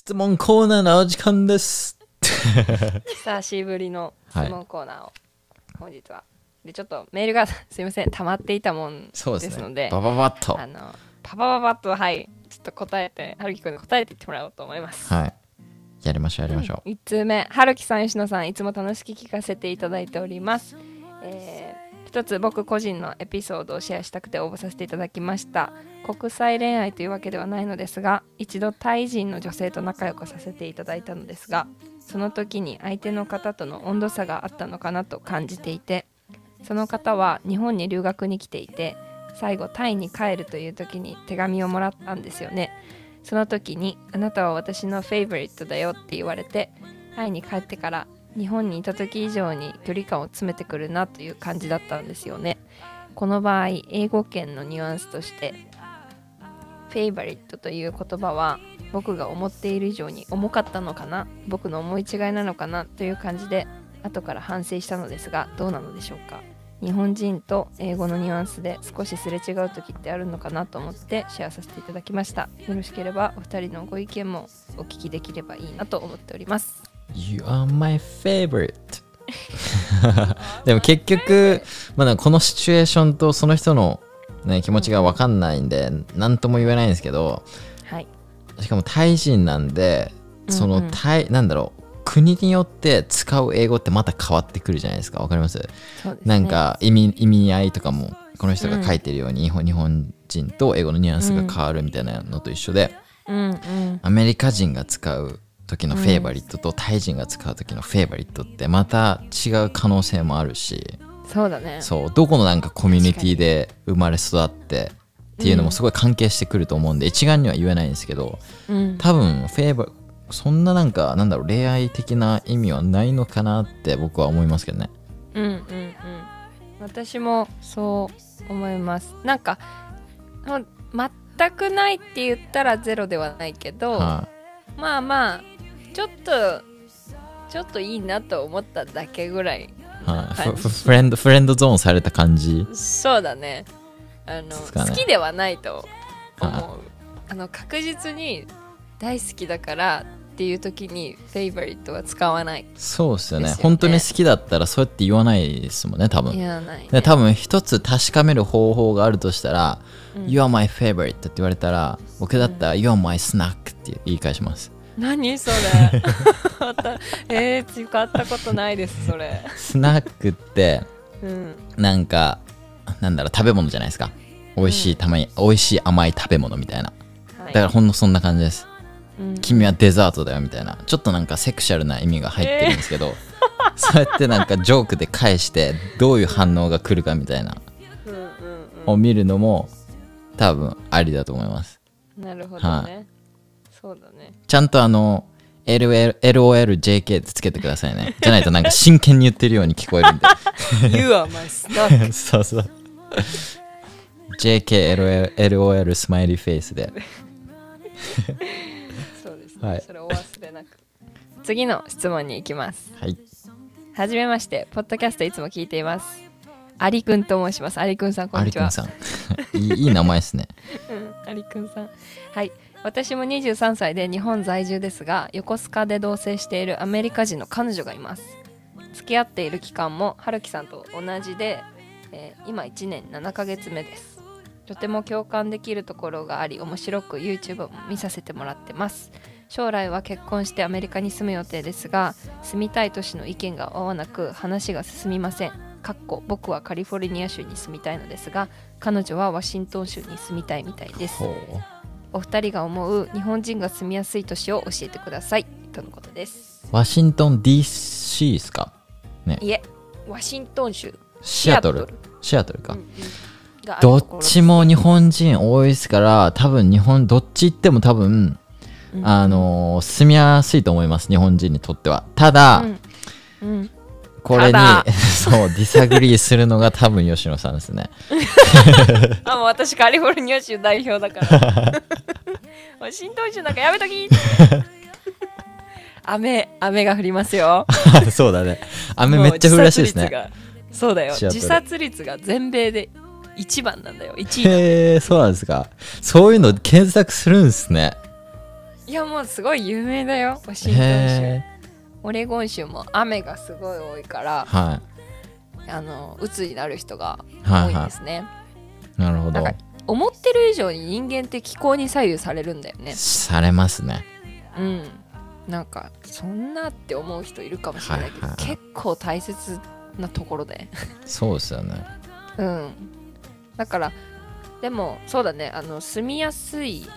質問コーナーのお時間です。久しぶりの質問コーナーを本日はでちょっとメールがすいません溜まっていたもんですそうですね。のでバババッと。あのパパパパッとはいちょっと答えてはるきくんに答えていってもらおうと思いますはい。やりましょう、やりましょう。1通目はるきさん吉野さんいつも楽しく聞かせていただいております、えー一つ僕個人のエピソードをシェアしたくて応募させていただきました。国際恋愛というわけではないのですが一度タイ人の女性と仲良くさせていただいたのですがその時に相手の方との温度差があったのかなと感じていてその方は日本に留学に来ていて最後タイに帰るという時に手紙をもらったんですよね。その時に「あなたは私のフェイブリットだよ」って言われてタイに帰ってから日本にいた時以上に距離感を詰めてくるなという感じだったんですよね。この場合英語圏のニュアンスとしてフェイバリットという言葉は僕が思っている以上に重かったのかな僕の思い違いなのかなという感じで後から反省したのですがどうなのでしょうか。日本人と英語のニュアンスで少しすれ違う時ってあるのかなと思ってシェアさせていただきました。よろしければお二人のご意見もお聞きできればいいなと思っております。You are my favorite. でも結局、まだこのシチュエーションとその人の、ね、気持ちが分かんないんで、何とも言えないんですけど、はい。しかもタイ人なんで、そのうん。うんタイ、なんだろう、国によって使う英語ってまた変わってくるじゃないですか。わかります？ね。なんか意味意味合いとかもこの人が書いてるように、日本日本人と英語のニュアンスが変わるみたいなのと一緒で、うんうん。アメリカ人が使う時のフェイバリットとタイ人が使う時のフェイバリットってまた違う可能性もあるし。そうだね。そう。どこのなんかコミュニティで生まれ育ってっていうのもすごい関係してくると思うんで、一概には言えないんですけどうん。多分フェイバそんななんかなんだろう恋愛的な意味はないのかなって僕は思いますけどね。うんうんうん。私もそう思います。なんか全くないって言ったらゼロではないけど、はまあまあちょっとちょっといいなと思っただけぐらいい、はい、感じ。フフフレンドフレンドゾーンされた感じ？そうだね。あのね好きではないと思う。はあ。の確実に大好きだからっていう時にフェイバリットは使わない。そうですよね。本当に好きだったらそうやって言わないですもんね多分。言わない、ね、で多分一つ確かめる方法があるとしたら、うん。You are my favorite って言われたら僕だったら、You are my snack って言い返します何それ。えー、使ったことないですそれ。スナックってうん。なんかなんだろう食べ物じゃないですか。美味しいたまに、美味しい甘い食べ物みたいな。はい。だからほんのそんな感じです。うん。君はデザートだよみたいな。ちょっとなんかセクシャルな意味が入ってるんですけど、そうやってなんかジョークで返してどういう反応が来るかみたいな。うんうんを見るのも多分ありだと思います。うんなるほどね、そうだね。ちゃんとあの LOLJK つけてくださいね。じゃないとなんか真剣に言ってるように聞こえるんで。You are my snack そうそう。JKLOL スマイリーフェイスで。そうですね、はい。それお忘れなく次の質問に行きます。はい。はじめましてポッドキャストいつも聞いています。アリくんと申します。アリくんさんこんにちは。アリくんさん。いいいい名前ですね。うん、アリくんさん。はい。私も23歳で日本在住ですが、横須賀で同棲しているアメリカ人の彼女がいます。付き合っている期間も春樹さんと同じで、えー今1年7ヶ月目です。とても共感できるところがあり、面白く YouTube も見させてもらってます。将来は結婚してアメリカに住む予定ですが、住みたい都市の意見が合わなく話が進みません。かっこ僕はカリフォルニア州に住みたいのですが彼女はワシントン州に住みたいみたいですお二人が思う日本人が住みやすい都市を教えてください。とのことです。ワシントン DC ですか？いえワシントン州シアトルシアトルか、うんうんどっちも日本人多いですから多分日本どっち行っても多分、うん。あのー住みやすいと思います日本人にとっては。ただ、うん。うんこれにただ。そうディサグリーするのが多分吉野さんですね。あもう私カリフォルニア州代表だから。ワシントン州なんかやめとき。雨雨が降りますよ。そうだね。雨めっちゃ降るらしいですね。もう自殺率がそうだよ。シアトル自殺率が全米で一番なんだよ。1位へえそうなんですか。そういうの検索するんですね。いやもうすごい有名だよワシントン州。へオレゴン州も雨がすごい多いからーはあの鬱になる人がいはい。は多いんですね、いなるほど。思ってる以上に人間って気候に左右されるんだよね。されますね。うん。なんかそんなって思う人いるかもしれないけど、はいはいはい。結構大切なところで。そうですよね。うん。だからでもそうだね。あの住みやすい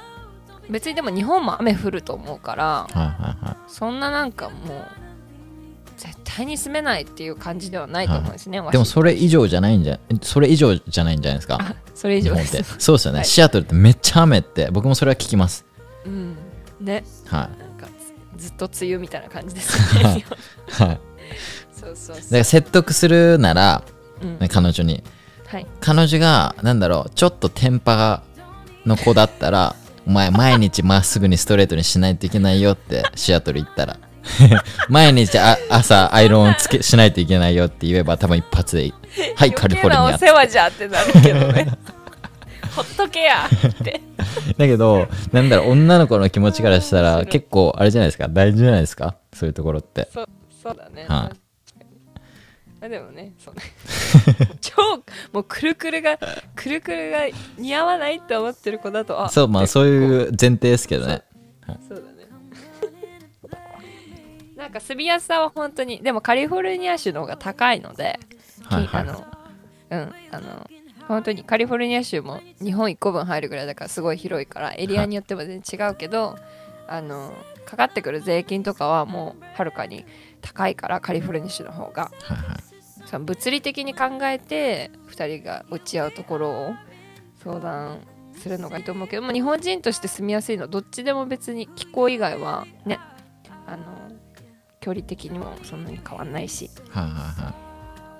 別にでも日本も雨降ると思うからはいはいはい。そんななんかもう絶対に住めないっていう感じではないと思うんですね、でもワシそれ以上じゃないんじゃそれ以上じゃないんじゃないですか？あそれ以上です、そうですよね、はい。シアトルってめっちゃ雨って僕もそれは聞きます。うん、ね。はなんかずずっと梅雨みたいな感じですよね。い はい。そうそうそう。だから説得するなら、う彼女に。はい。彼女がなんだろうちょっとテンパの子だったらお前毎日まっすぐにストレートにしないといけないよってシアトル行ったら。毎日あ朝アイロンつけしないといけないよって言えば多分一発ではいカリフォルニアお世話じゃってなるけどね。ほっとけや。って。だけどなんだろう女の子の気持ちからしたら結構あれじゃないですか？大事じゃないですか？そういうところって。そうそうだね、はいあでもねそうね。超もうくるくるがくるくるが似合わないって思ってる子だとあそうまあそういう前提ですけどね。そうだね。なんか住みやすさは本当にでもカリフォルニア州の方が高いので、はいはい。きあのうんあの本当にカリフォルニア州も日本1個分入るぐらいだからすごい広いからエリアによっても全然違うけど、あのかかってくる税金とかはもうはるかに高いからカリフォルニア州の方が。はいはいその物理的に考えて2人が落ち合うところを相談するのがいいと思うけども日本人として住みやすいのはどっちでも別に気候以外はねあの距離的にもそんなに変わんないしはいはいは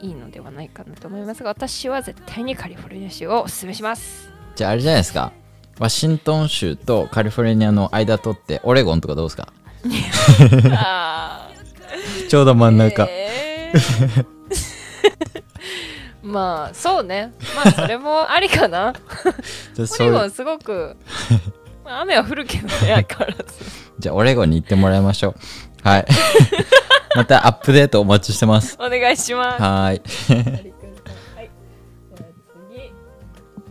いいいのではないかなと思いますが私は絶対にカリフォルニア州をおすすめします。じゃああれじゃないですか。ワシントン州とカリフォルニアの間取ってオレゴンとかどうですか？あ ちょうど真んー中、えー まあそうね。まあそれもありかな。オレゴンすごくまあ雨は降るけどね相変わらずじゃあオレゴンに行ってもらいましょう。はい。またアップデートお待ちしてます。お願いします。はーいはい。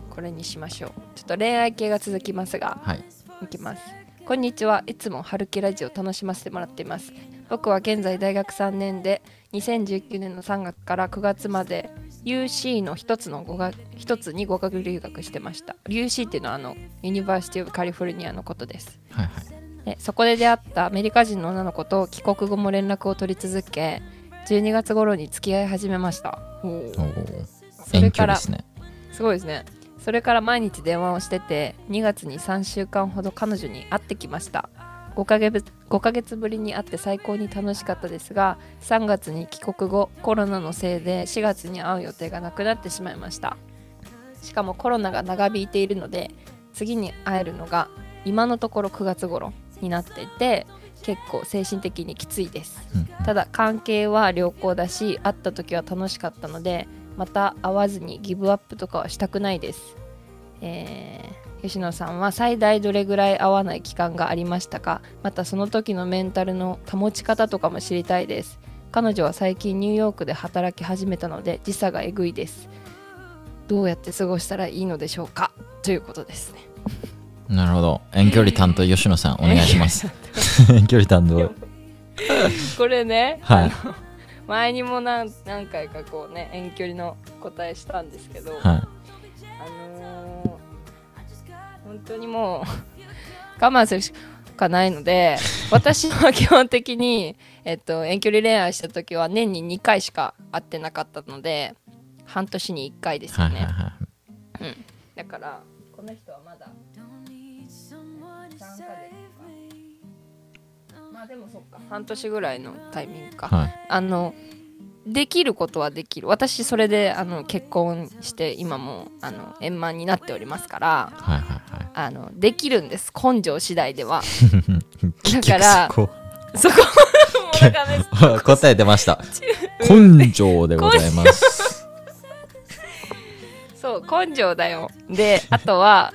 これにしましょう。ちょっと恋愛系が続きますが、はい。いきます。こんにちは。いつも春樹ラジオを楽しませてもらっています。僕は現在大学3年で2019年の3月から9月まで UC の一つの語学一つに語学留学してました。UC っていうのはあのユニバーシティ・オブ・カリフォルニアのことです。はいはい。でそこで出会ったアメリカ人の女の子と帰国後も連絡を取り続け12月頃に付き合い始めました。それ遠からね。すごいですね。それから毎日電話をしてて2月に3週間ほど彼女に会ってきました。5ヶ月 ,5 ヶ月ぶりに会って最高に楽しかったですが3月に帰国後コロナのせいで4月に会う予定がなくなってしまいました。しかもコロナが長引いているので次に会えるのが今のところ9月頃になっていて結構精神的にきついです。うん。ただ関係は良好だし会った時は楽しかったのでまた会わずにギブアップとかはしたくないです、えー吉野さんは最大どれぐらい会わない期間がありましたか？またその時のメンタルの保ち方とかも知りたいです。彼女は最近ニューヨークで働き始めたので時差がえぐいです。どうやって過ごしたらいいのでしょうか？ということですね。なるほど。遠距離担当吉野さんお願いします。遠距離担当。これね、はい。前にも何何回かこうね遠距離の答えしたんですけど、はい。あのー本当にもう我慢するしかないので 私は基本的に、えっと、遠距離恋愛した時は年に2回しか会ってなかったので半年に1回ですよね、はいはいはい。だからこの人はまだ3ヶ月かまあでもそっか半年ぐらいのタイミングか、はい。あのできることはできる。私それであの結婚して今もあの円満になっておりますから。はいはいはい。あのできるんです。根性次第では。結局からそこそこ答え出ました。根性でございます。そう根性だよ。であとは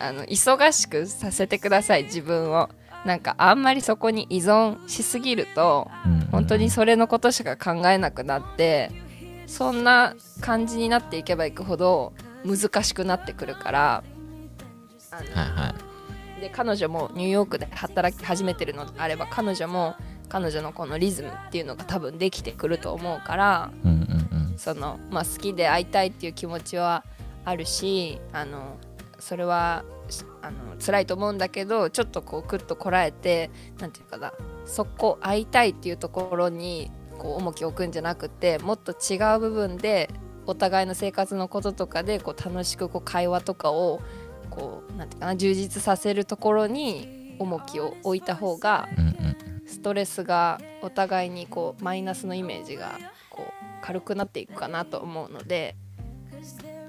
あの忙しくさせてください自分をなんかあんまりそこに依存しすぎるとうん。うん本当にそれのことしか考えなくなってそんな感じになっていけばいくほど難しくなってくるからはいはい。で彼女もニューヨークで働き始めてるのであれば彼女も彼女のこのリズムっていうのが多分できてくると思うからうんうんうん。その、まあ、好きで会いたいっていう気持ちはあるしあのそれはあの辛いと思うんだけどちょっとこうクッとこらえてなんていうかなそこ会いたいっていうところにこう重きを置くんじゃなくてもっと違う部分でお互いの生活のこととかでこう楽しくこう会話とかをこうなんていうかな充実させるところに重きを置いた方がストレスがお互いにこうマイナスのイメージがこう軽くなっていくかなと思うので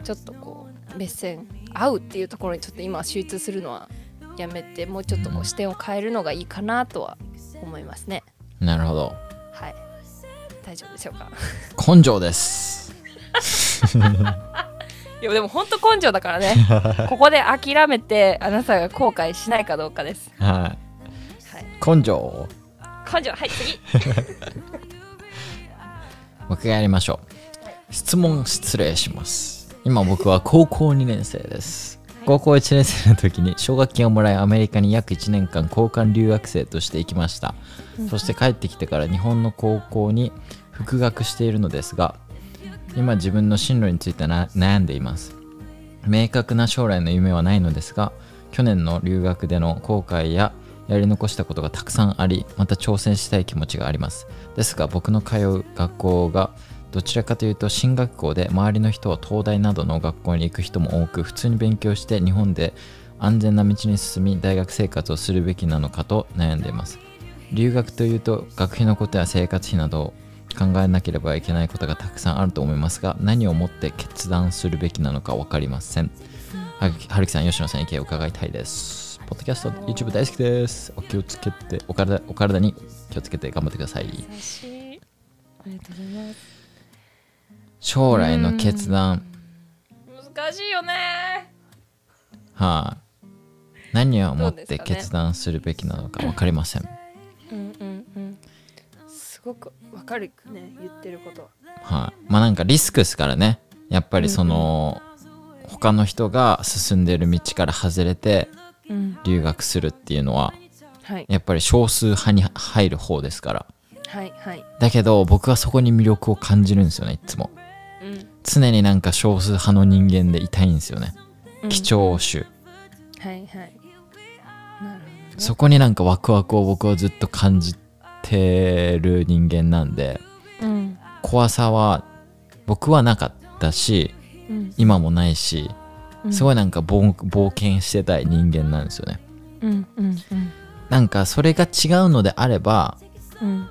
ちょっとこう目線合うっていうところにちょっと今集中するのはやめてもうちょっとこう視点を変えるのがいいかなとは思いますね。なるほど。はい。大丈夫でしょうか？根性です。いやでも本当根性だからね。ここで諦めてあなたが後悔しないかどうかです。ははい。い根性根性。はい次。僕がやりましょう。質問失礼します今僕は高校2年生です。高校1年生の時に奨学金をもらいアメリカに約1年間交換留学生として行きました。そして帰ってきてから日本の高校に復学しているのですが今自分の進路についてな悩んでいます。明確な将来の夢はないのですが去年の留学での後悔ややり残したことがたくさんありまた挑戦したい気持ちがあります。ですが僕の通う学校がどちらかというと進学校で周りの人は東大などの学校に行く人も多く普通に勉強して日本で安全な道に進み大学生活をするべきなのかと悩んでいます。留学というと学費のことや生活費などを考えなければいけないことがたくさんあると思いますが何をもって決断するべきなのか分かりません、ははるきさん吉野さん意見を伺いたいです。ポッドキャスト YouTube 大好きです。お気をつけてお体お体に気をつけて頑張ってください。優しい。ありがとうございます。将来の決断。難しいよね。はい、何をもって決断するべきなのか分かりません。うんうんうん。すごくわかるね言ってることは。い、まあなんかリスクですからね。やっぱりその、他の人が進んでる道から外れてうん。留学するっていうのははい。やっぱり少数派に入る方ですから。はいはい。だけど僕はそこに魅力を感じるんですよねいつも。うん常になんか少数派の人間でいたいんですよね。うん。貴重種、はいはい。なるほどね。そこになんかワクワクを僕はずっと感じてる人間なんでうん。怖さは僕はなかったしうん。今もないしうん。すごいなんか冒冒険してたい人間なんですよね。うんうんなんかそれが違うのであればうん。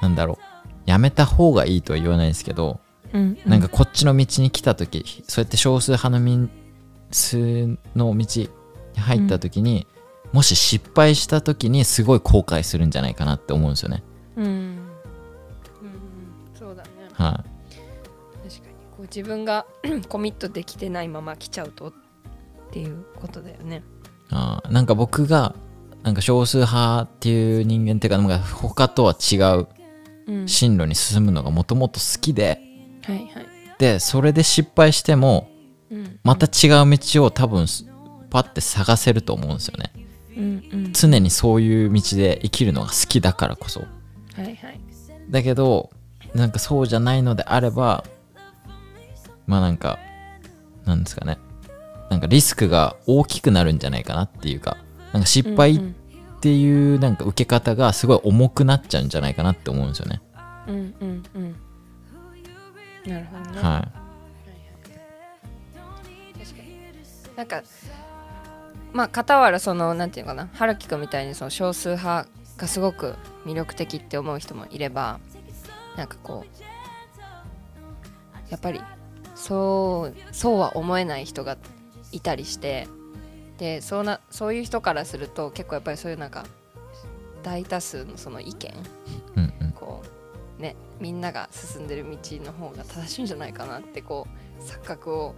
なんだろう。やめた方がいいとは言わないですけど、うん。なんかこっちの道に来た時そうやって少数派の民数の道に入った時に、もし失敗した時にすごい後悔するんじゃないかなって思うんですよね。うん。うん。そうだね。は確かに。こう自分が コミットできてないまま来ちゃうとっていうことだよね。いあー。なんか僕がなんか少数派っていう人間っていうかなんか他とは違ううん。進路に進むのがもともと好きではいはい。でそれで失敗してもうん。また違う道を多分パッて探せると思うんですよね。うんうん。常にそういう道で生きるのが好きだからこそ。はいはい。だけどなんかそうじゃないのであればまあなんかなんですかね。なんかリスクが大きくなるんじゃないかなっていうかなんか失敗っうん。ていうなんか受け方がすごい重くなっちゃうんじゃないかなって思うんですよね。うんうんうんなるほどね。は確かに。なんかまあ傍らそのなんていうのかな。春樹くんみたいにその少数派がすごく魅力的って思う人もいればなんかこうやっぱりそうそうは思えない人がいたりしてでそうなそういう人からすると結構やっぱりそういうなんか大多数のその意見ねみんなが進んでる道の方が正しいんじゃないかなってこう錯覚を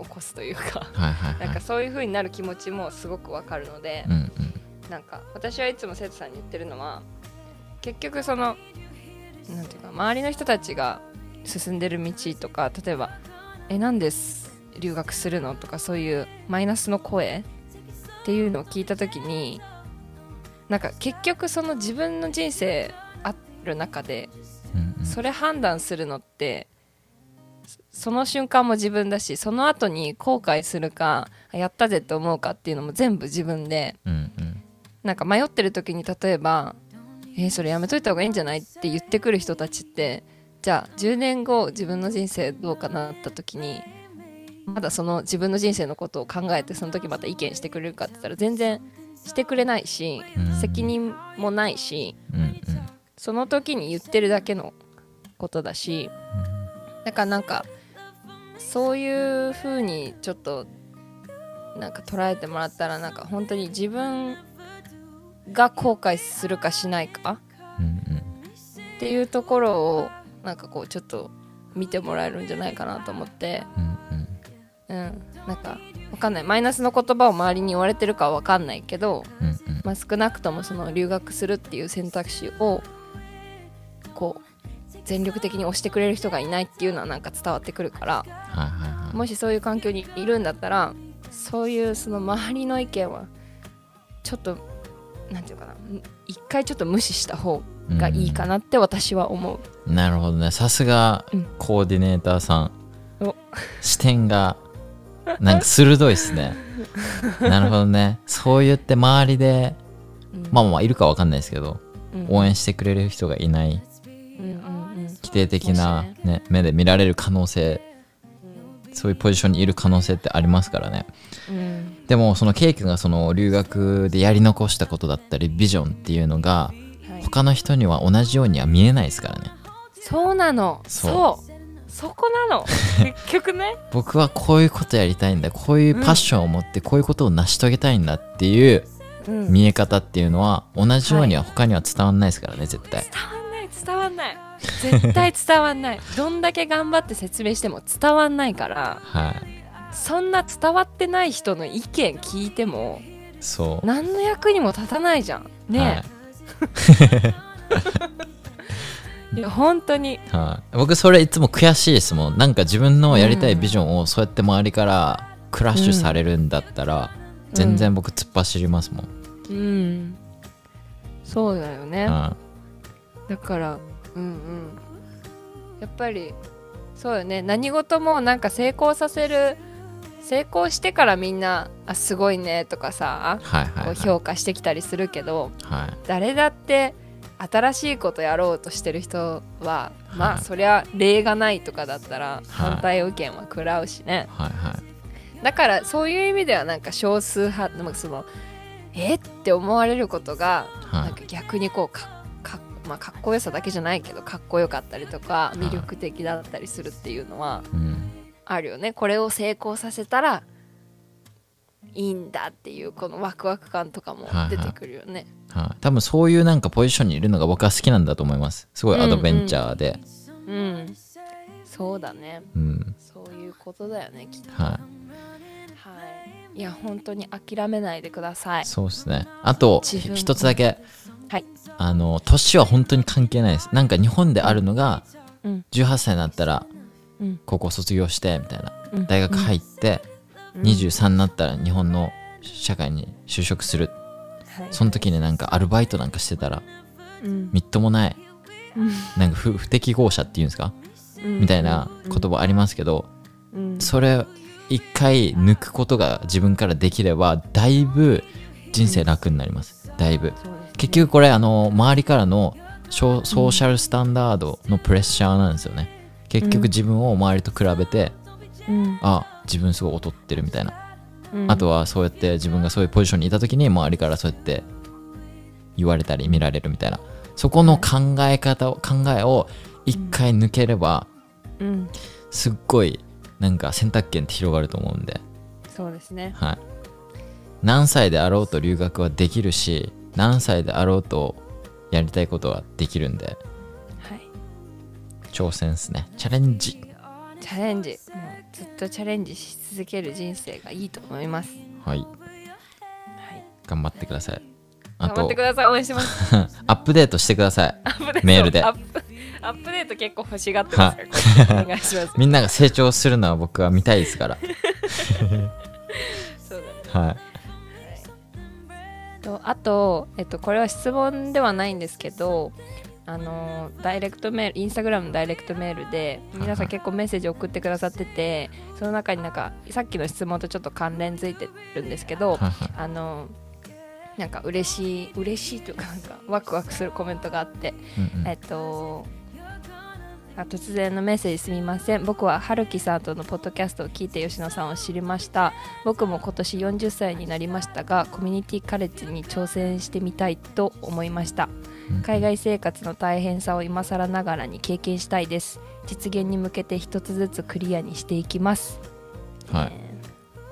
起こすというか。はいはいなんかはいそういう風になる気持ちもすごくわかるのでうんうん。なんか私はいつも生徒さんに言ってるのは結局そのなんていうか周りの人たちが進んでる道とか例えば「えなんです留学するの?」とかそういうマイナスの声？っていうのを聞いた時になんか結局その自分の人生ある中でうんうん。それ判断するのってそその瞬間も自分だしその後に後悔するかあやったぜって思うかっていうのも全部自分でうんうん。なんか迷ってる時に例えば「えーそれやめといた方がいいんじゃない?」って言ってくる人たちってじゃあ10年後自分の人生どうかなった時にまだその自分の人生のことを考えてその時また意見してくれるかって言ったら全然してくれないしうん。責任もないしうんうんその時に言ってるだけのことだしだからなんかそういう風にちょっとなんか捉えてもらったらなんか本当に自分が後悔するかしないかうんうんっていうところをなんかこうちょっと見てもらえるんじゃないかなと思ってうんうんうんなんかわかんない。マイナスの言葉を周りに言われてるかはわかんないけど、うんうん。まあ、少なくともその留学するっていう選択肢をこう全力的に押してくれる人がいないっていうのはなんか伝わってくるからはいはいはい。もしそういう環境にいるんだったらそういうその周りの意見はちょっとなんていうかな一回ちょっと無視した方がいいかなって私は思う、なるほどね。さすがうん。コーディネーターさん、お。視点がなんか鋭いですね。なるほどね。そう言って周りでうん。まあまあいるかわかんないですけどうん。応援してくれる人がいないうんうんうん否定的なね、目で見られる可能性そういうポジションにいる可能性ってありますからね。うん。でもそのケイ君がその留学でやり残したことだったりビジョンっていうのがはい、他の人には同じようには見えないですからね。そうなの。そう。そこなの。結局ね。僕はこういうことやりたいんだこういうパッションを持ってこういうことを成し遂げたいんだっていううん。見え方っていうのは同じようには他には伝わんないですからね絶対。伝わんない伝わんない絶対伝わんない。どんだけ頑張って説明しても伝わんないから。はい。そんな伝わってない人の意見聞いてもそう。何の役にも立たないじゃん。ねえ、い、や本当に。はい、僕それいつも悔しいですもんなんか自分のやりたいビジョンをそうやって周りからクラッシュされるんだったら、全然僕突っ走りますもん、うん。そうだよね。はだからうんうん。やっぱりそうよね。何事もなんか成功させる成功してからみんな「あすごいね」とかさい、はいはい。こはいう評価してきたりするけどはい。誰だって新しいことやろうとしてる人はまはい。あそりゃ例がないとかだったらはい。反対意見は食らうしね。はいはい。だからそういう意味ではなんか少数派そのえって思われることがはい。なんか逆にこうかか,、まあ、かっこよさだけじゃないけどかっこよかったりとかい魅力的だったりするっていうのはうんあるよね。これを成功させたらいいんだっていうこのワクワク感とかも出てくるよね。はい、多分そういうなんかポジションにいるのが僕は好きなんだと思います。すごいアドベンチャーで。うん、そうだね。うん、そういうことだよねきっと。ははい、いや本当に諦めないでください。い。そうですね。あと一つだけ。はい、あの年は本当に関係ないです。なんか日本であるのがうん。18歳になったらうん。高校卒業してみたいな。うん。大学入ってうん。23になったら日本の社会に就職する。はい。その時になんかアルバイトなんかしてたらうん。みっともないうん。なんか不不適合者っていうんですか？うん。みたいな言葉ありますけどうん。それ一回抜くことが自分からできればだいぶ人生楽になります。だいぶ結局これあの周りからのソソーシャルスタンダードのプレッシャーなんですよね。結局自分を周りと比べてうん。あ自分すごい劣ってるみたいな。うん。あとはそうやって自分がそういうポジションにいた時に周りからそうやって言われたり見られるみたいな。そこの考え方を考えを一回抜ければうん。すっごいなんか選択権って広がると思うんで、そうですね。はい、何歳であろうと留学はできるし何歳であろうとやりたいことはできるんで。はい。挑戦ですね。チャレンジ。チャレンジ。もうずっとチャレンジし続ける人生がいいと思います。はい。はい。頑張ってください。頑張ってください。応援してます。アップデートしてください。メールで。アップアップデート結構欲しがってます。か らお願いします。みんなが成長するのは僕は見たいですから。そうだね。はいとあと、えっと、これは質問ではないんですけどあのダイレクトメールインスタグラムのダイレクトメールで皆さん結構メッセージ送ってくださっててその中になんかさっきの質問とちょっと関連づいてるんですけどあのなんか嬉しい嬉しいというかなんかワクワクするコメントがあってうんうん。えっとあ突然のメッセージすみません。僕は春樹さんとのポッドキャストを聞いて吉野さんを知りました。僕も今年40歳になりましたがコミュニティカレッジに挑戦してみたいと思いました。うん海外生活の大変さを今更ながらに経験したいです。実現に向けて一つずつクリアにしていきます。はい。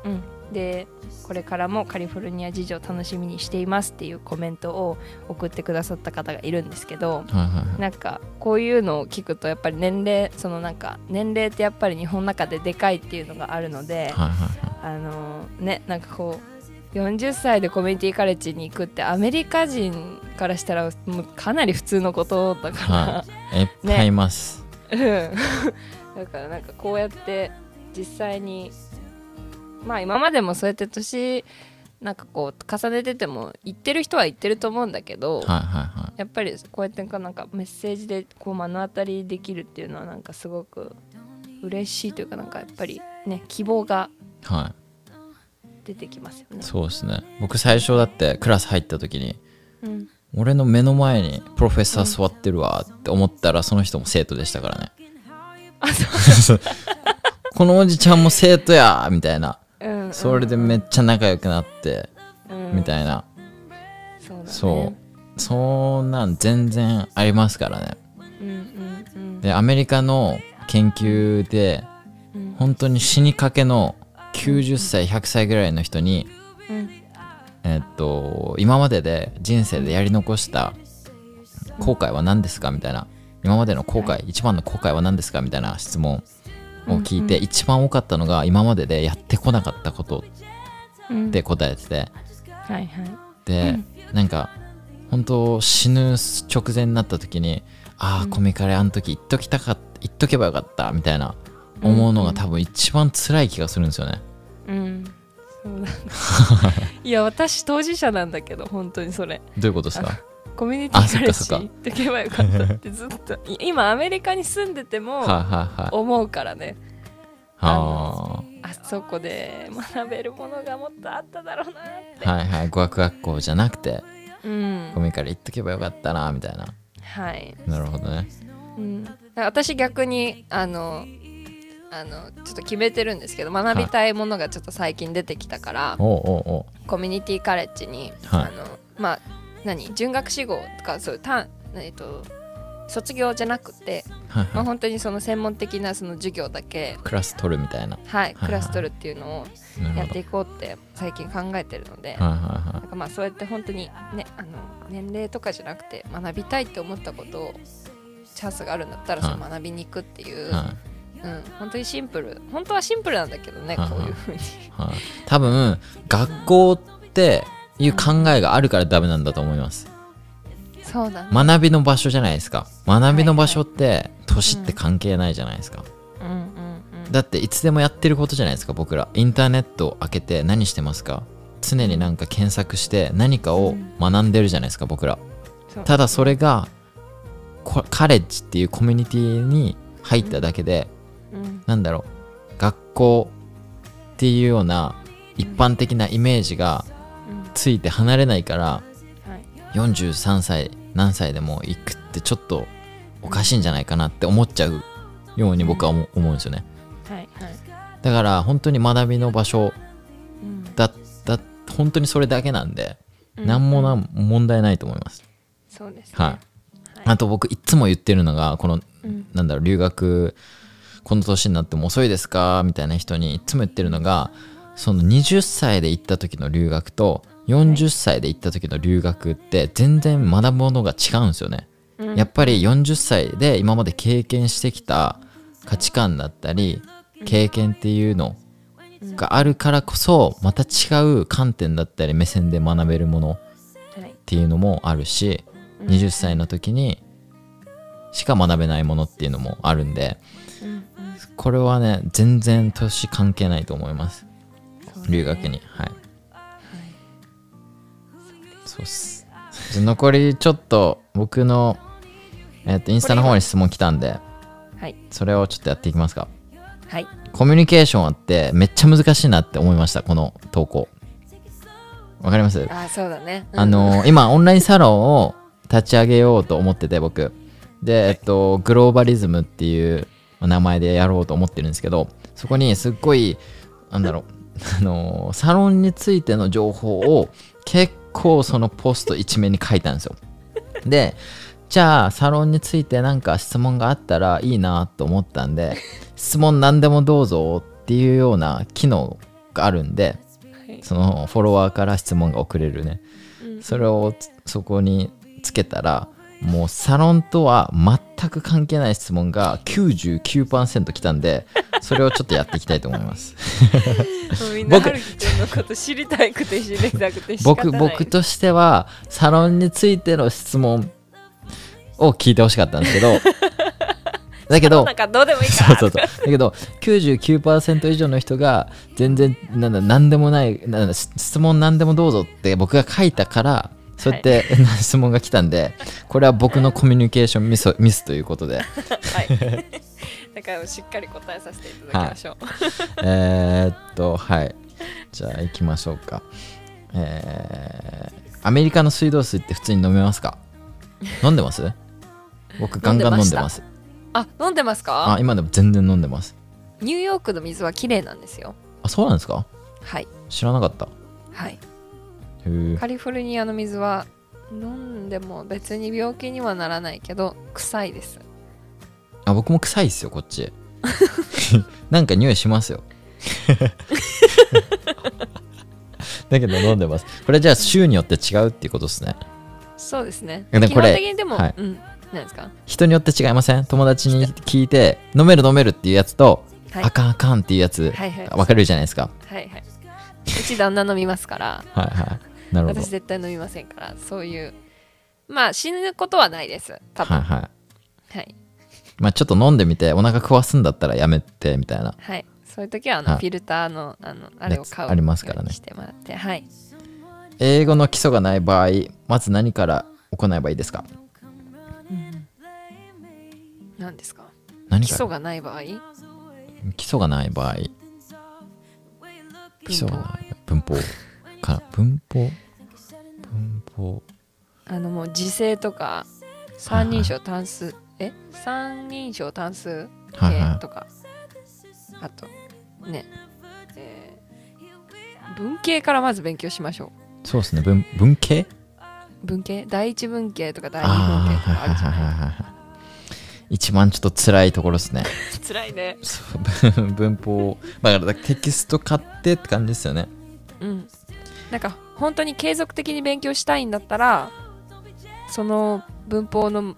うん、でこれからもカリフォルニア事情楽しみにしていますっていうコメントを送ってくださった方がいるんですけどはいはいはい。なんかこういうのを聞くとやっぱり年齢そのなんか年齢ってやっぱり日本の中ででかいっていうのがあるのではいはいはい。あのねなんかこう40歳でコミュニティカレッジに行くってアメリカ人からしたらもうかなり普通のことだから、はい。いっぱいいます、うん。だからなんかこうやって実際にまあ今までもそうやって年なんかこう重ねてても言ってる人は言ってると思うんだけど、はいはいはやっぱりこうやってなんかメッセージでこう目の当たりできるっていうのはなんかすごく嬉しいというかなんかやっぱりね希望がい。は出てきますよね。い。そうですね。僕最初だってクラス入った時にうん、俺の目の前にプロフェッサー座ってるわって思ったらその人も生徒でしたからね。あそう。このおじちゃんも生徒やみたいなうんそれでめっちゃ仲良くなってうん。みたいな。そうだね。そう。そんなん全然ありますからね。うんうんうん。でアメリカの研究でうん。本当に死にかけの90歳100歳ぐらいの人にうん。えっと今までで人生でやり残した後悔は何ですか？みたいな。今までの後悔、一番の後悔は何ですか？みたいな質問を聞いて、うん一番多かったのが今まででやってこなかったことうん。って答えてて。はいはい。で、なんか本当死ぬ直前になった時にああコミカレあの時言っときたかった言っとけばよかったみたいな思うのが多分一番辛い気がするんですよね。うん。そうなんだ いや私当事者なんだけど本当にそれ。どういうことですか？コミュニティカレッあそっかそっか。ジ行ってけばよかったってずっと。い今アメリカに住んでても はいはいはい。思うからね。あ。あそこで学べるものがもっとあっただろうなって、あはいはい。語学学校じゃなくてうん。コミカレ言っとけばよかったなみたいな。はい、なるほどね。うん、私逆にあのあのちょっと決めてるんですけど学びたいものがちょっと最近出てきたから、おうおうおう。コミュニティカレッジに、はい。あのまあ何？準学士号とかそういうたえっと卒業じゃなくて、はいはい。まあ本当にその専門的なその授業だけクラス取るみたいな。はいはいクラス取るっていうのをやって。いこうって最近考えてるので、なんかまあそうやって本当にねあの年齢とかじゃなくて学びたいって思ったことをチャンスがあるんだったらはいその学びに行くっていう、いはい。はいうん、本当にシンプル本当はシンプルなんだけどねはいこういうふうにはい、多分学校っていう考えがあるからダメなんだと思います。そうだね、学びの場所じゃないですか。学びの場所って年って関係ないじゃないですか、うんうんうん。だっていつでもやってることじゃないですか僕ら。インターネットを開けて何してますか。常になんか検索して何かを学んでるじゃないですか僕ら。ただそれがこカレッジっていうコミュニティに入っただけでうん。なんだろう。学校っていうような一般的なイメージがうんついて離れないからはい。43歳何歳でも行くってちょっとおかしいんじゃないかなって思っちゃうように僕は思うんですよね。はいはい。だから本当に学びの場所うん。だだ本当にそれだけなんでうん。何もな問題ないと思います。そうですね。はい。はい。あと僕いつも言ってるのがこのうん。なんだろう留学この年になっても遅いですか？みたいな人にいつも言ってるのがその20歳で行った時の留学と40歳で行った時の留学って全然学ぶものが違うんですよね。うん。やっぱり40歳で今まで経験してきた価値観だったり経験っていうのがあるからこそまた違う観点だったり目線で学べるものはいっていうのもあるし、うん。20歳の時にしか学べないものっていうのもあるんでこれはね全然年関係ないと思います。留学に。はいはいそうっす。残りちょっと僕の、えっとインスタの方に質問来たんではい。それをちょっとやっていきますか。はい。コミュニケーションってめっちゃ難しいなって思いましたこの投稿。わかります？あそうだね。うん。あの今オンラインサロンを立ち上げようと思ってて僕。でえっとグローバリズムっていう名前でやろうと思ってるんですけどそこにすっごいなんだろう。あのサロンについての情報を結構そのポスト一面に書いたんですよ。でじゃあサロンについてなんか質問があったらいいなと思ったんで 質問何でもどうぞっていうような機能があるんではい。そのフォロワーから質問が送れるね。うん。それをつそこにつけたらもうサロンとは全く関係ない質問が99%来たんでそれをちょっとやっていきたいと思います みんな僕のこと知りたいくて知りたくて僕僕としてはサロンについての質問を聞いてほしかったんですけど だけどなんかどうでもいいか。そうそうそう。だけど99%以上の人が全然なんだ何でもないなん質問何でもどうぞって僕が書いたからそうやって、質問が来たんでこれは僕のコミュニケーションミスミスということで。はいだからしっかり答えさせていただきましょう、えーっとはい。じゃあ行きましょうか。えー、アメリカの水道水って普通に飲めますか？飲んでます？僕ガンガン飲んでます。あ飲んでますあか今でも全然飲んでます。ニューヨークの水は綺麗なんですよ。あそうなんですか？はい。知らなかった。はい。カリフォルニアの水は飲んでも別に病気にはならないけど臭いですあ僕も臭いっすよこっち。なんか匂いしますよ。だけど飲んでます。これじゃあ州によって違うっていうことですね。そうですね。基でもこれ本的にでも、はい。うん。何ですか？人によって違いません？友達に聞いて飲める飲めるっていうやつと、はい。あかんあかんっていうやつはいはい。分かれるじゃないですか。はいはい。うち旦那飲みますから。はいはい。なるほど。私絶対飲みませんから。そういうまあ死ぬことはないです。多分。はいははいいまあちょっと飲んでみてお腹壊すんだったらやめてみたいな。はい、そういう時はあの、はい。フィルターのあのあれを買うありますからねしてもらってはい。英語の基礎がない場合まず何から行えばいいですか？何ですか？何基礎がない場合？基礎がない場合。基礎がない文法。か文法？文法。あのもう時制とか三人称単数、え三人称単数？形とか、あとね。えー文系からまず勉強しましょそうですね。文文系？う文系？第一文系とか第あ二文系とあかあるじゃない一番ちょっと辛いところですね。辛いね。文法。だからテキスト買ってって感じですよね。うん。なんか本当に継続的に勉強したいんだったらその文法の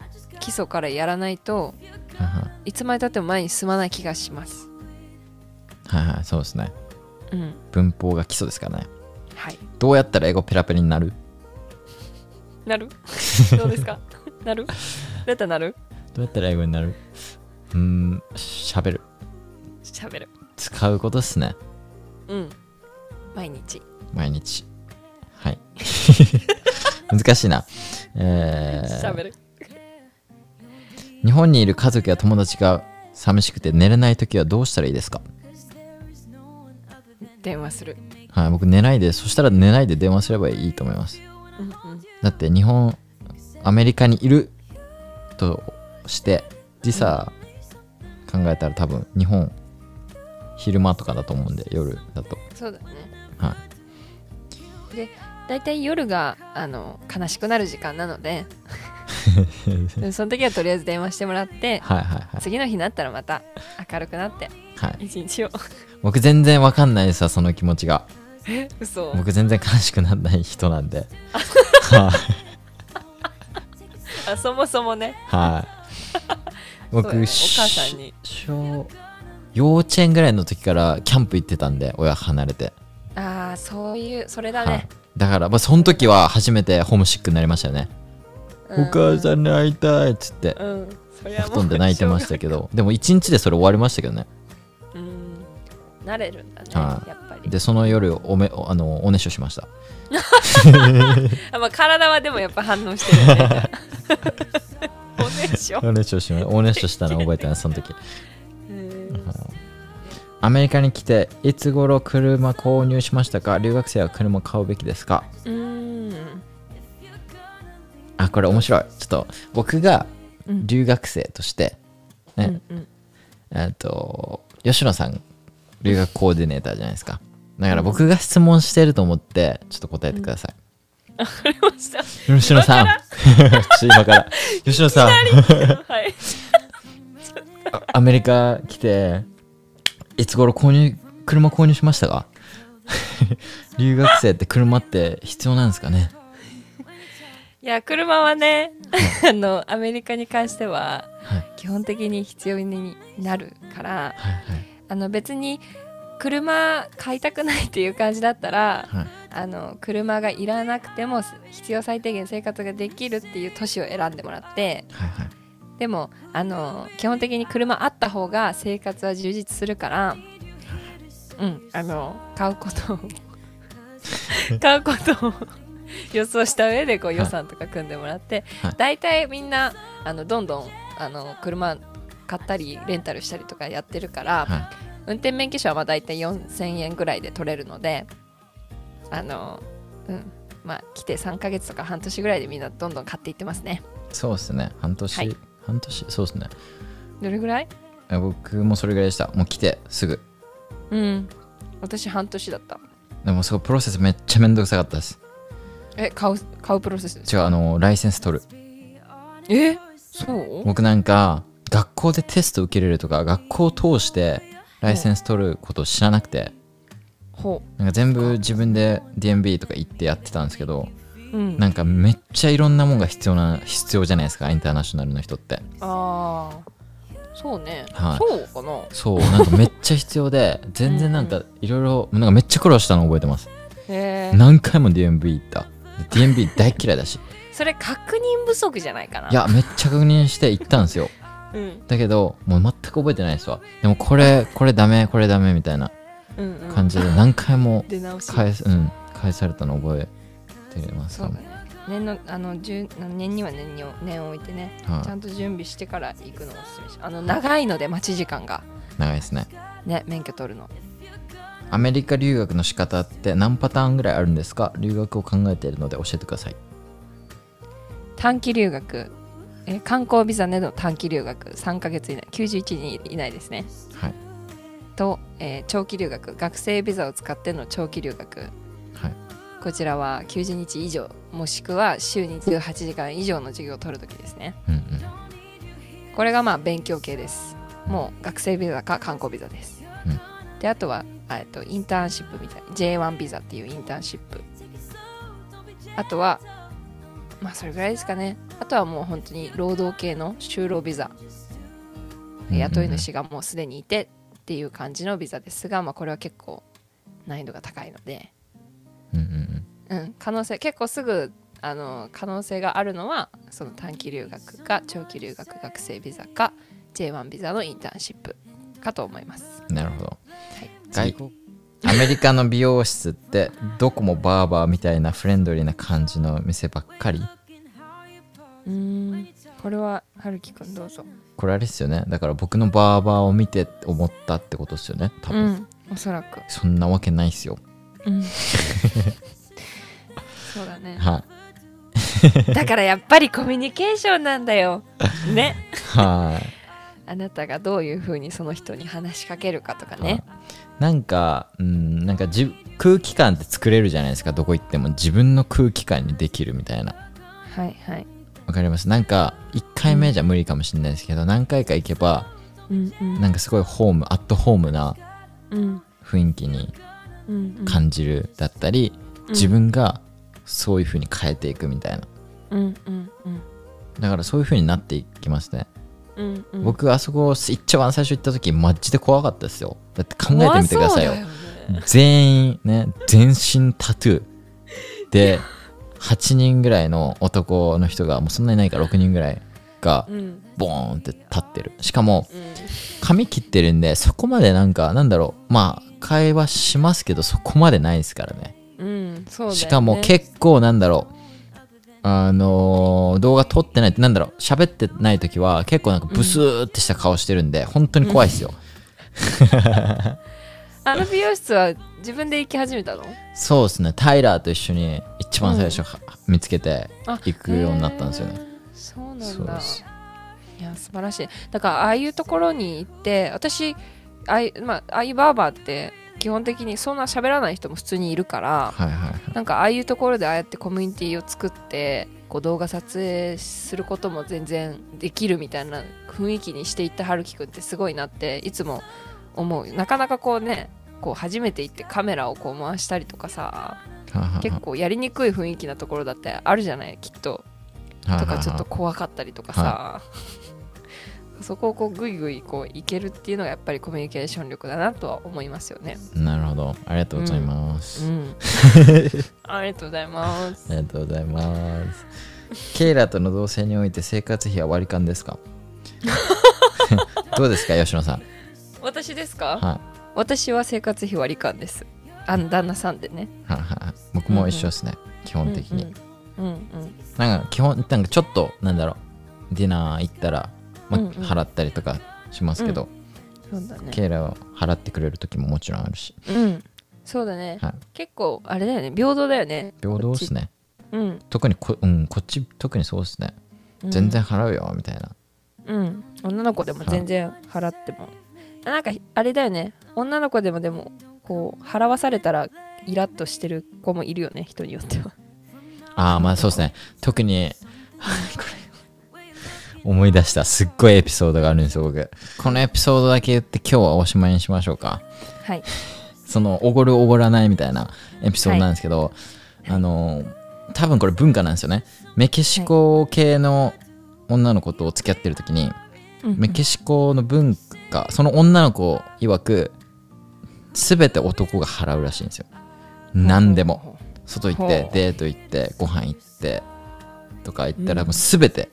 基礎からやらないとはいつまでたっても前に進まない気がします。はいはいそうですね。うん。文法が基礎ですからね。はい。どうやったら英語ペラペラになる？なる？どうですか？なる？どうやったらなる？どうやったら英語になる？うーん喋る。喋る。使うことですね。うん。毎日。毎日。はい。難しいな。えー。喋る日本にいる家族や友達が寂しくて寝れない時はどうしたらいいですか？電話する。はい僕寝ないでそしたら寝ないで電話すればいいと思います。うんうん。だって日本アメリカにいるとして時差考えたら多分日本昼間とかだと思うんで夜だと。そうだね。はい。で大体夜があの悲しくなる時間なのでで その時はとりあえず電話してもらってはいはいはい。次の日になったらまた明るくなってはい。一日を。僕全然わかんないですわその気持ちが。嘘。僕全然悲しくならない人なんで。はいあそもそもね。はい。そう僕、お母さんに。小幼稚園ぐらいの時からキャンプ行ってたんで、親離れて。ああそういうそれだはい。ね、だから、まあ、その時は初めてホームシックになりましたよね、うんお母さんに会いたいっつって。うん。布団で泣いてましたけどでも一日でそれ終わりましたけどね。うん。慣れるんだねはい。やっぱり。でその夜おめおあのおねしょしました。あまあ、体はでもやっぱ反応してるよね。おねしょ。おねしょしまおねしょしたの覚えてないその時。うん。アメリカに来ていつ頃車購入しましたか？留学生は車買うべきですか？うんあこれ面白い。ちょっと僕がうん。留学生として、ね。うんうん。えっと吉野さん留学コーディネーターじゃないですか。だから僕が質問してると思ってちょっと答えてください、わかりました。吉野さん。ちょっと今から。吉野さん。はい。あアメリカ来ていつ頃購入車購入しましたか？留学生って車って必要なんですかね？いや車はね あのアメリカに関してははい。基本的に必要になるからはいあの別に車買いたくないっていう感じだったらはい。はいあの車がいらなくても必要最低限生活ができるっていう都市を選んでもらってはいはい。でもあの基本的に車あった方が生活は充実するからうんあの買うことを 買うことを 予想した上でこうはい予算とか組んでもらって、はい。大体みんなあのどんどんあの車買ったりレンタルしたりとかやってるから、はい。運転免許証はまあ大体4000円ぐらいで取れるのであのうん。まあ来て3ヶ月とか半年ぐらいでみんなどんどん買っていってますね。そうですね。半年、はい。半年？そうですね。どれぐらい？え僕もそれぐらいでした。もう来てすぐ。うん。私半年だった。でもすごいプロセスめっちゃめんどくさかったですえ買う買うプロセス違うあのライセンス取る。え？そう？僕なんか学校でテスト受けれるとか学校を通してライセンス取ることを知らなくて。ほなんか全部自分で DMB とか行ってやってたんですけどううん。なんかめっちゃいろんなもんが必要な必要じゃないですかインターナショナルの人って。ああそうね、はい。そうかな。そうなんかめっちゃ必要で全然なんかいろいろなんかめっちゃ苦労したの覚えてます。へえ何回も DMV 行った DMV 大嫌いだし。それ確認不足じゃないかな。いやめっちゃ確認して行ったんですよ。うん。だけどもう全く覚えてないですわ。でもこれこれダメこれダメみたいな感じで何回も 返す、うん、返されたの覚えてますそうだね。念のあのじゅ念には念にを念を置いてね。はい。ちゃんと準備してから行くのをおすすめしあの長いので待ち時間が。長いですね。ね免許取るのアメリカ留学の仕方って何パターンぐらいあるんですか？留学を考えているので教えてください。短期留学。えー観光ビザでの短期留学。3ヶ月以内。91人以内ですね。はい。と、えー長期留学。学生ビザを使っての長期留学。はい。こちらは90日以上。もしくは週に18時間以上の授業を取るときですね。うんうん。これがまあ勉強系です。もう学生ビザか観光ビザです、うんであとはあえっとインターンシップみたいな J1 ビザっていうインターンシップ。あとはまあそれぐらいですかね。あとはもう本当に労働系の就労ビザ。雇い主がもうすでにいてっていう感じのビザですが、まあ、これは結構難易度が高いので、うんうんうん。うん、可能性結構すぐあの可能性があるのはその短期留学か長期留学学生ビザか J1 ビザのインターンシップかと思います。なるほどはい、外アメリカの美容室ってどこもバーバーみたいなフレンドリーな感じの店ばっかり？うーんこれは春樹くんどうぞ。これあれですよねだから僕のバーバーを見て思ったってことですよね多分、うん、おそらく。そんなわけないっすようん、そうだね。はいだからやっぱりコミュニケーションなんだよ。ね。はいあなたがどういうふうにその人に話しかけるかとかね。なんかうんなんかじ空気感って作れるじゃないですか。どこ行っても自分の空気感にできるみたいな。はいはい。わかります？なんか1回目じゃ無理かもしれないですけど何回か行けばうんうん。なんかすごいホームアットホームなうん。雰囲気にうんうん。感じるだったり、自分がそういう風に変えていくみたいな。うんうんうん。だからそういう風になっていきますね、うんうん。僕あそこ一番最初行った時マジで怖かったですよ。だって考えてみてくださいよ、ね。全員ね全身タトゥー。で8人ぐらいの男の人がもうそんなにないから6人ぐらいがうん。ボーンって立ってる。しかもうん。髪切ってるんでそこまでなんかなんだろう。まあ会話しますけどそこまでないですからね。うんそうね。しかも結構なんだろうあのー動画撮ってないってなんだろう喋ってない時は結構なんかブスーってした顔してるんで、本当に怖いですよ、あの美容室は自分で行き始めたの？そうですね。タイラーと一緒に一番最初は、見つけてあ行くようになったんですよね。そうなんだ。いや素晴らしい。だからああいうところに行って私ああまあ、ああいうバーバーって基本的にそんな喋らない人も普通にいるからはいはいはい。なんかああいうところでああやってコミュニティを作ってこう動画撮影することも全然できるみたいな雰囲気にしていった春樹くんってすごいなっていつも思う。なかなかこうねこう初めて行ってカメラをこう回したりとかさ結構やりにくい雰囲気なところだってあるじゃないきっと。とかちょっと怖かったりとかさ、そこをこうグイグイこういけるっていうのがやっぱりコミュニケーション力だなとは思いますよね。なるほど。ありがとうございます、うん、ありがとうございます。ありがとうございます。ケイラとの同棲において生活費は割り勘ですか？どうですか吉野さん？私ですか？は私は生活費割り勘です。あん。旦那さんでね。僕も一緒ですね、基本的に、うんうん。うん。なんか基本なんかちょっとなんだろう。ディナー行ったら、ま払ったりとかしますけど、うん。そうだね。ケイラは払ってくれる時ももちろんあるし、うん。そうだね。はい、結構あれだよね。平等だよね。平等ですねうん。特にこ,、うん、こっち特にそうですねうん全然払うよみたいな、うん、女の子でも全然払っても、なんかあれだよね女の子でもでもこう払わされたらイラッとしてる子もいるよね人によってはああまあそうですね特に これ思い出した。すっごいエピソードがあるんですよ僕。このエピソードだけ言って今日はおしまいにしましょうか。はい。そのおごるおごらないみたいなエピソードなんですけど、あの多分これ文化なんですよね。メキシコ系の女の子と付き合ってる時に、メキシコの文化その女の子曰く全て男が払うらしいんですよ。何でも。外行ってデート行ってご飯行ってとか行ったらうん。もう全て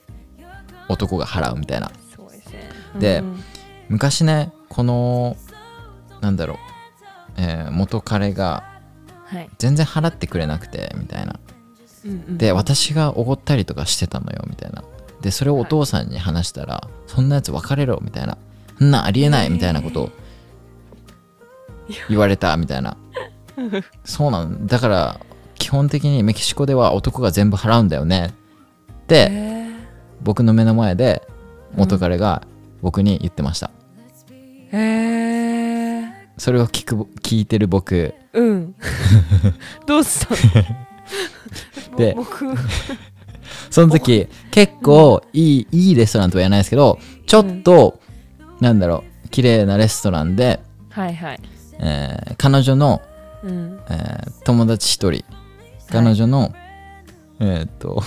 男が払うみたいな。そうですね。でうん。昔ねこのなんだろう、えー元彼がはい。全然払ってくれなくてみたいな。うんうん。で私がおごったりとかしてたのよみたいな。でそれをお父さんに話したら、そんなやつ別れろみたいな。そんなんありえないみたいなことを言われたみたいな。そうなんだから基本的にメキシコでは男が全部払うんだよね。ってへ僕の目の前で元彼が僕に言ってました、えへえそれを聞く聞いてる僕。うん。どうしたの？で僕。その時結構いいいいレストランとは言わないですけどちょっと、なんだろう綺麗なレストランで、はいはい。えー彼女の、うん。えー友達一人。彼女の、えーっと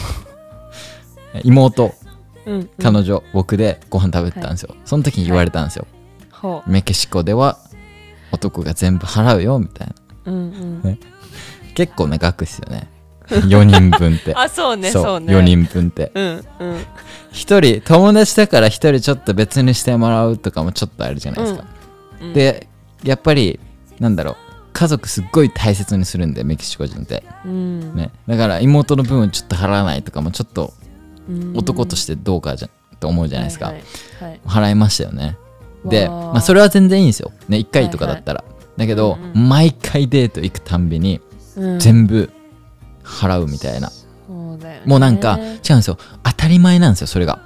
妹うん彼女、僕でご飯食べてたんですよ、その時に言われたんですよ、ほメキシコでは男が全部払うよみたいな。ううんうん。結構な額ですよね。4人分って。あそうねそうね。4人分って。うんうん。1人友達だから1人ちょっと別にしてもらうとかもちょっとあるじゃないですか、うん。でやっぱりなんだろう。家族すっごい大切にするんでメキシコ人って、うん。ね、だから妹の分をちょっと払わないとかもちょっとうん男としてどうかじゃと思うじゃないですか、はいはい。はい。払いましたよね。で、まあ、それは全然いいんですよ、ね、1回とかだったら、だけど、うん毎回デート行くたんびにうん。全部払うみたいな、そうだよね。もうなんか違うんですよ。当たり前なんですよそれが。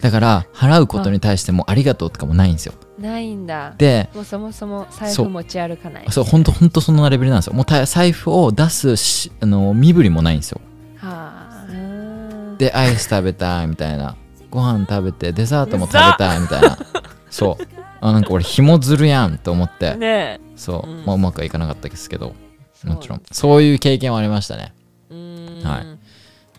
だから払うことに対してもあ。りがとうとかもないんですよ。ないんだ。でもうそもそも財布持ち歩かないそう本当本当そんなレベルなんですよ。もうた財布を出すしあの身振りもないんですよ。はあでアイス食べたいみたいな。ご飯食べてデザートも食べたいみたいな。そう。あなんか俺紐ずるやんと思って。ねそう、うん。まあうまくはいかなかったですけど。えもちろん。そういう経験はありましたね。うーん。はい。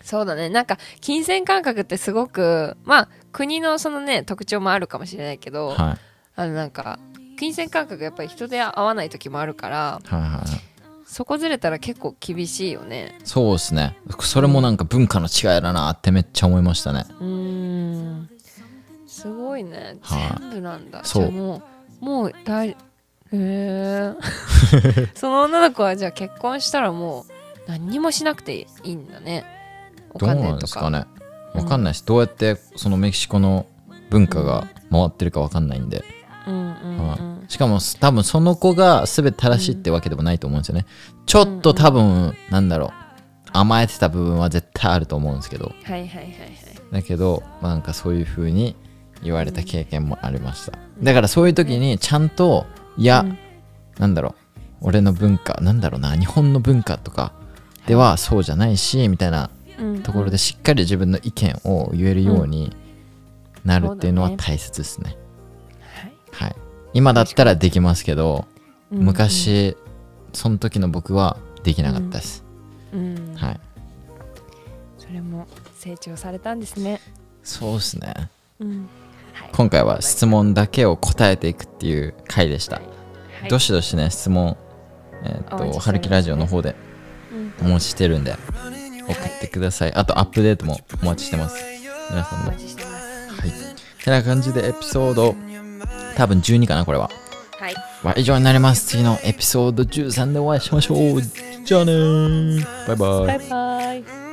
そうだね。なんか金銭感覚ってすごくまあ国のそのね特徴もあるかもしれないけど、はあのなんか金銭感覚がやっぱり人で合わない時もあるからはいはいはいそこずれたら結構厳しいよね。そうですね。それもなんか文化の違いだなってめっちゃ思いましたね。うーん。すごいね。はい。全部なんだ。そう。もうもう大へえ その女の子はじゃあ結婚したらもう何にもしなくていいんだね。おどうなん金とかですかね。わかんないし、どうやってそのメキシコの文化が回ってるかわかんないんで、うんうんうんしかも多分その子が全て正しいってわけでもないと思うんですよね、ちょっと多分、なんだろう甘えてた部分は絶対あると思うんですけど。はいはいはいはい。だけど、まあ、なんかそういう風に言われた経験もありました、だからそういう時にちゃんといや、うん。なんだろう俺の文化なんだろうな日本の文化とかではそうじゃないしみたいなうんところでしっかり自分の意見を言えるようになるっていうのは大切ですね。はい。はい。今だったらできますけど、うん昔、その時の僕はできなかったです。うんはい。それも成長されたんですねそうですね。うんはい今回は質問だけを答えていくっていう回でした。はいどしどしね、質問、えーっと、お待ちしておりますはるきラジオの方でうんお待ちしてるんで、送ってください。あと、アップデートもお待ちしてます。皆さんの。お待ちしてますはい。てな感じでエピソード、多分12かな、これは。はいは以上になります。次のエピソード13でお会いしましょう。じゃあねー。バイバイ。バイバイ